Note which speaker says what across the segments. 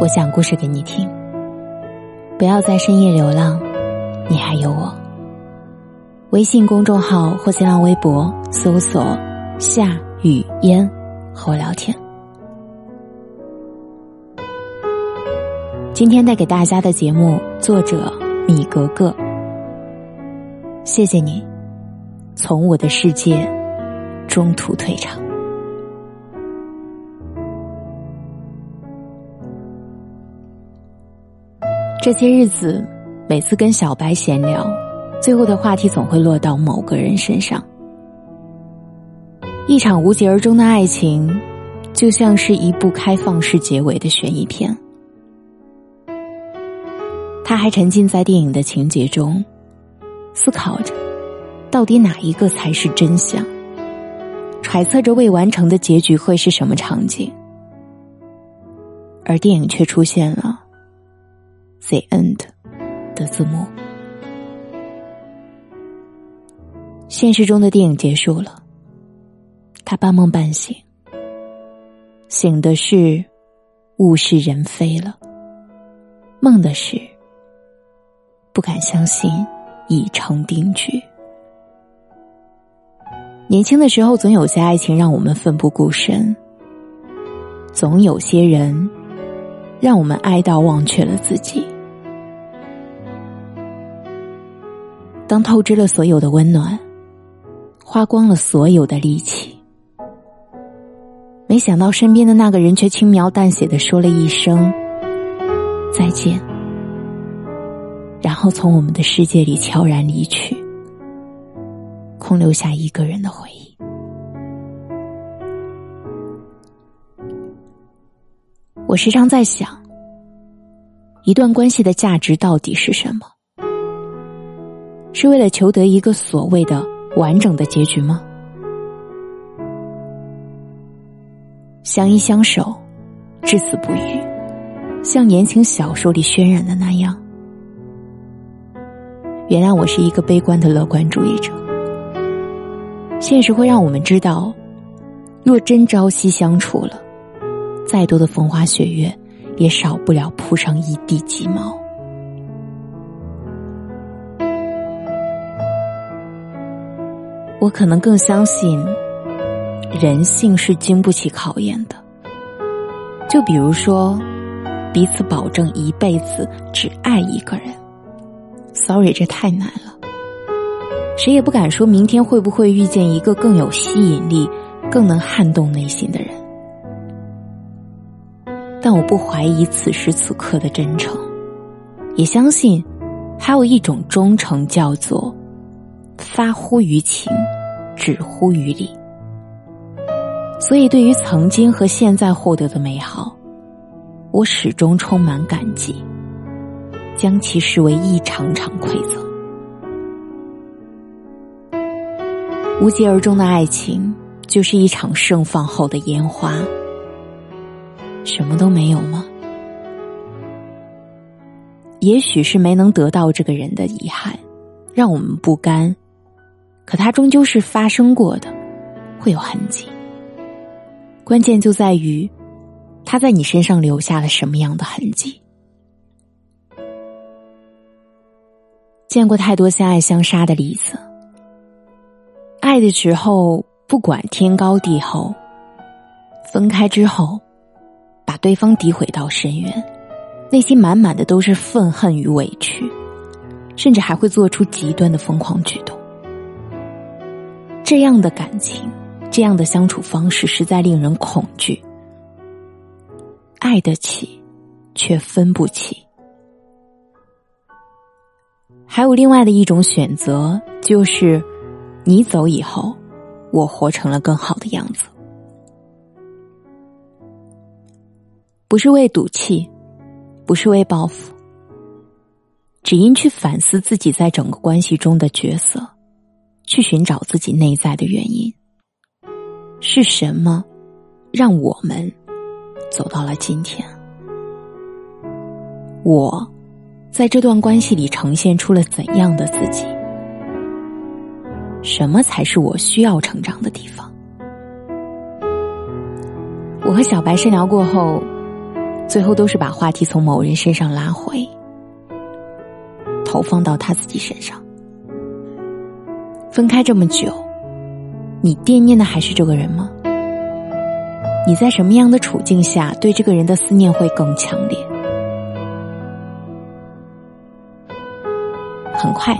Speaker 1: 我讲故事给你听。不要在深夜流浪，你还有我。微信公众号或新浪微博搜索“夏雨嫣”，和我聊天。今天带给大家的节目，作者米格格。谢谢你，从我的世界中途退场。这些日子，每次跟小白闲聊，最后的话题总会落到某个人身上。一场无疾而终的爱情，就像是一部开放式结尾的悬疑片。他还沉浸在电影的情节中，思考着，到底哪一个才是真相？揣测着未完成的结局会是什么场景，而电影却出现了。The end 的字幕。现实中的电影结束了，他半梦半醒，醒的是物是人非了，梦的是不敢相信已成定局。年轻的时候，总有些爱情让我们奋不顾身，总有些人让我们爱到忘却了自己。当透支了所有的温暖，花光了所有的力气，没想到身边的那个人却轻描淡写的说了一声再见，然后从我们的世界里悄然离去，空留下一个人的回忆。我时常在想，一段关系的价值到底是什么？是为了求得一个所谓的完整的结局吗？相依相守，至死不渝，像言情小说里渲染的那样。原谅我是一个悲观的乐观主义者。现实会让我们知道，若真朝夕相处了，再多的风花雪月，也少不了铺上一地鸡毛。我可能更相信，人性是经不起考验的。就比如说，彼此保证一辈子只爱一个人，sorry，这太难了。谁也不敢说明天会不会遇见一个更有吸引力、更能撼动内心的人。但我不怀疑此时此刻的真诚，也相信还有一种忠诚，叫做。发乎于情，止乎于理。所以，对于曾经和现在获得的美好，我始终充满感激，将其视为一场场馈赠。无疾而终的爱情，就是一场盛放后的烟花。什么都没有吗？也许是没能得到这个人的遗憾，让我们不甘。可它终究是发生过的，会有痕迹。关键就在于，他在你身上留下了什么样的痕迹。见过太多相爱相杀的例子，爱的时候不管天高地厚，分开之后，把对方诋毁到深渊，内心满满的都是愤恨与委屈，甚至还会做出极端的疯狂举动。这样的感情，这样的相处方式，实在令人恐惧。爱得起，却分不起。还有另外的一种选择，就是你走以后，我活成了更好的样子。不是为赌气，不是为报复，只因去反思自己在整个关系中的角色，去寻找自己内在的原因。是什么让我们走到了今天？我在这段关系里呈现出了怎样的自己？什么才是我需要成长的地方？我和小白深聊过后，最后都是把话题从某人身上拉回，投放到他自己身上。分开这么久，你惦念的还是这个人吗？你在什么样的处境下，对这个人的思念会更强烈？很快，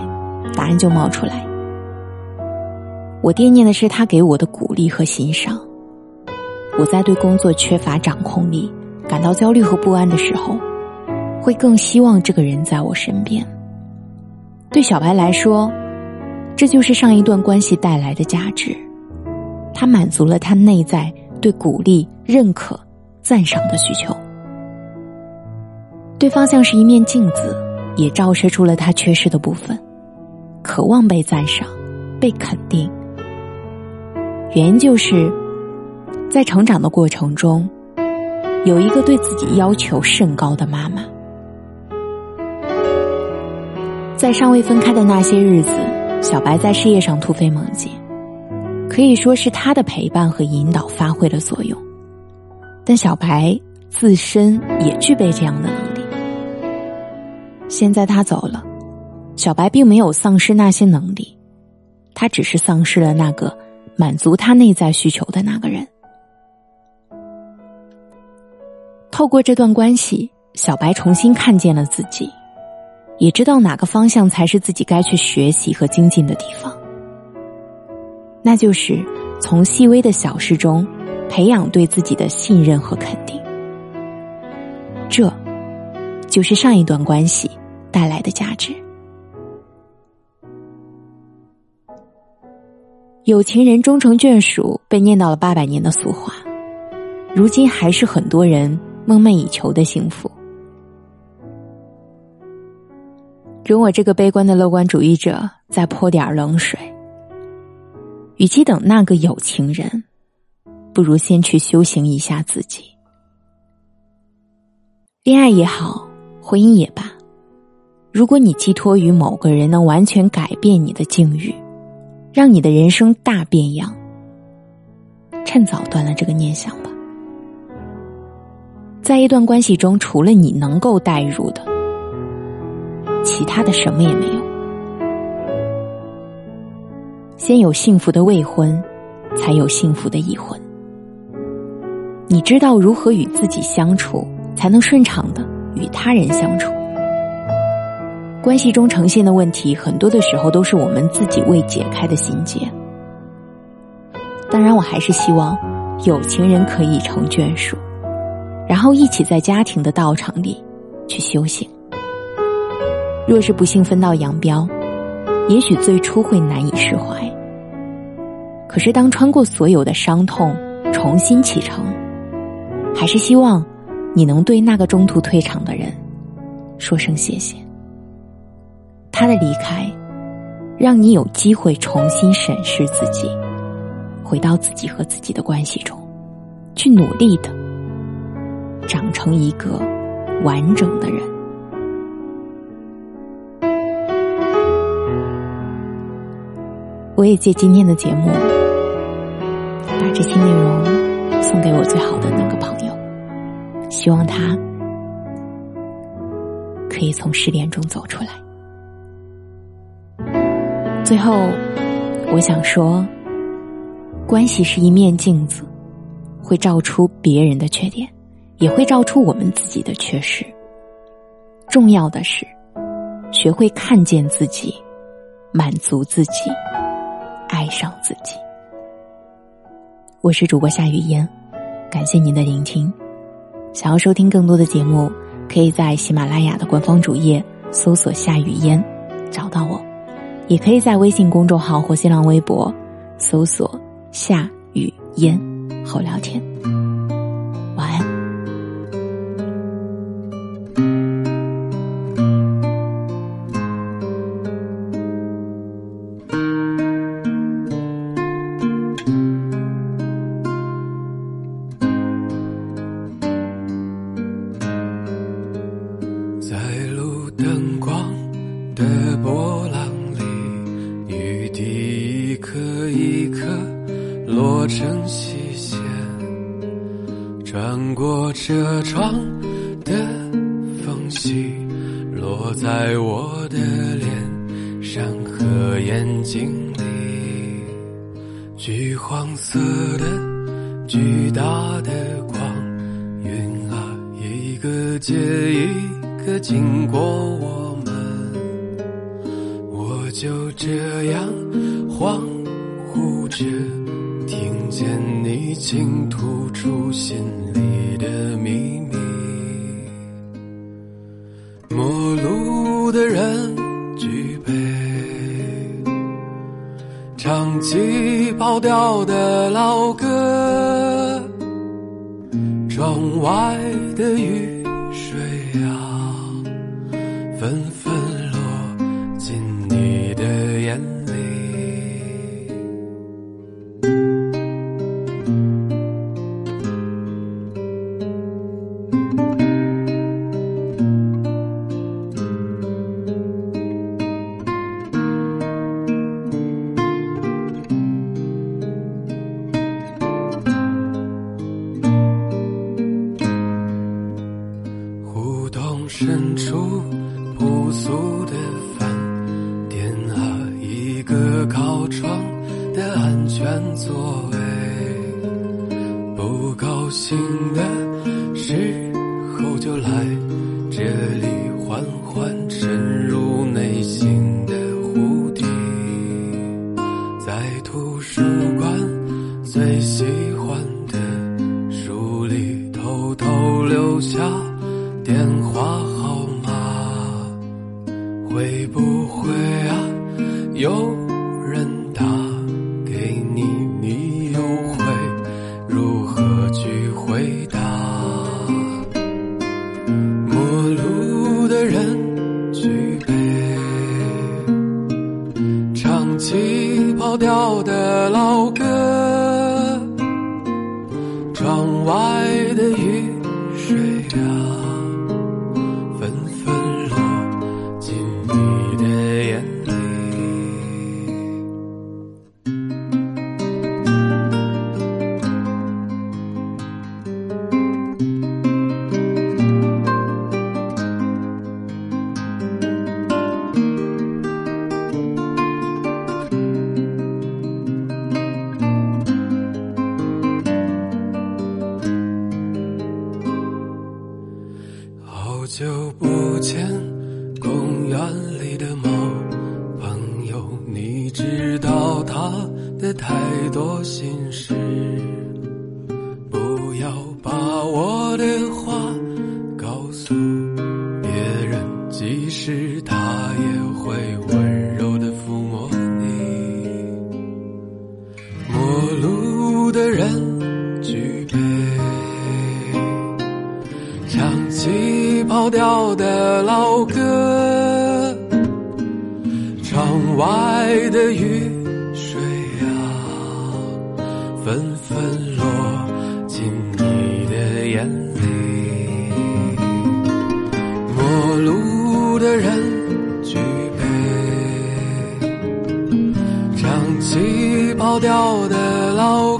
Speaker 1: 答案就冒出来。我惦念的是他给我的鼓励和欣赏。我在对工作缺乏掌控力、感到焦虑和不安的时候，会更希望这个人在我身边。对小白来说，这就是上一段关系带来的价值，它满足了他内在对鼓励、认可、赞赏的需求。对方像是一面镜子，也照射出了他缺失的部分，渴望被赞赏、被肯定。原因就是，在成长的过程中，有一个对自己要求甚高的妈妈。在尚未分开的那些日子，小白在事业上突飞猛进，可以说是他的陪伴和引导发挥了作用。但小白自身也具备这样的能力。现在他走了，小白并没有丧失那些能力，他只是丧失了那个。满足他内在需求的那个人。透过这段关系，小白重新看见了自己，也知道哪个方向才是自己该去学习和精进的地方。那就是从细微的小事中培养对自己的信任和肯定。这，就是上一段关系带来的价值。有情人终成眷属，被念叨了八百年的俗话，如今还是很多人梦寐以求的幸福。容我这个悲观的乐观主义者再泼点冷水。与其等那个有情人，不如先去修行一下自己。恋爱也好，婚姻也罢，如果你寄托于某个人能完全改变你的境遇。让你的人生大变样，趁早断了这个念想吧。在一段关系中，除了你能够代入的，其他的什么也没有。先有幸福的未婚，才有幸福的已婚。你知道如何与自己相处，才能顺畅的与他人相处。关系中呈现的问题，很多的时候都是我们自己未解开的心结。当然，我还是希望有情人可以成眷属，然后一起在家庭的道场里去修行。若是不幸分道扬镳，也许最初会难以释怀。可是，当穿过所有的伤痛，重新启程，还是希望你能对那个中途退场的人说声谢谢。他的离开，让你有机会重新审视自己，回到自己和自己的关系中，去努力的长成一个完整的人。我也借今天的节目，把这些内容送给我最好的那个朋友，希望他可以从失恋中走出来。最后，我想说，关系是一面镜子，会照出别人的缺点，也会照出我们自己的缺失。重要的是，学会看见自己，满足自己，找自己。我是主播夏雨嫣，感谢您的聆听。想要收听更多的节目，可以在喜马拉雅的官方主页搜索“夏雨嫣”，找到我。也可以在微信公众号或新浪微博搜索“夏雨嫣”后聊天。
Speaker 2: 落在我的脸上和眼睛里。橘黄色的巨大的光晕啊，一个接一个经过我们，我就这样恍惚着。听见你倾吐出心里的秘密，陌路的人举杯，唱起跑调的老歌，窗外的雨水啊，纷醒的时候就来多心事。不要把我的话告诉别人，即使他也会温柔的抚摸你。陌路的人举杯，唱起。跑调的老歌，窗外的雨纷落进你的眼里。陌路的人举杯，唱起跑调的老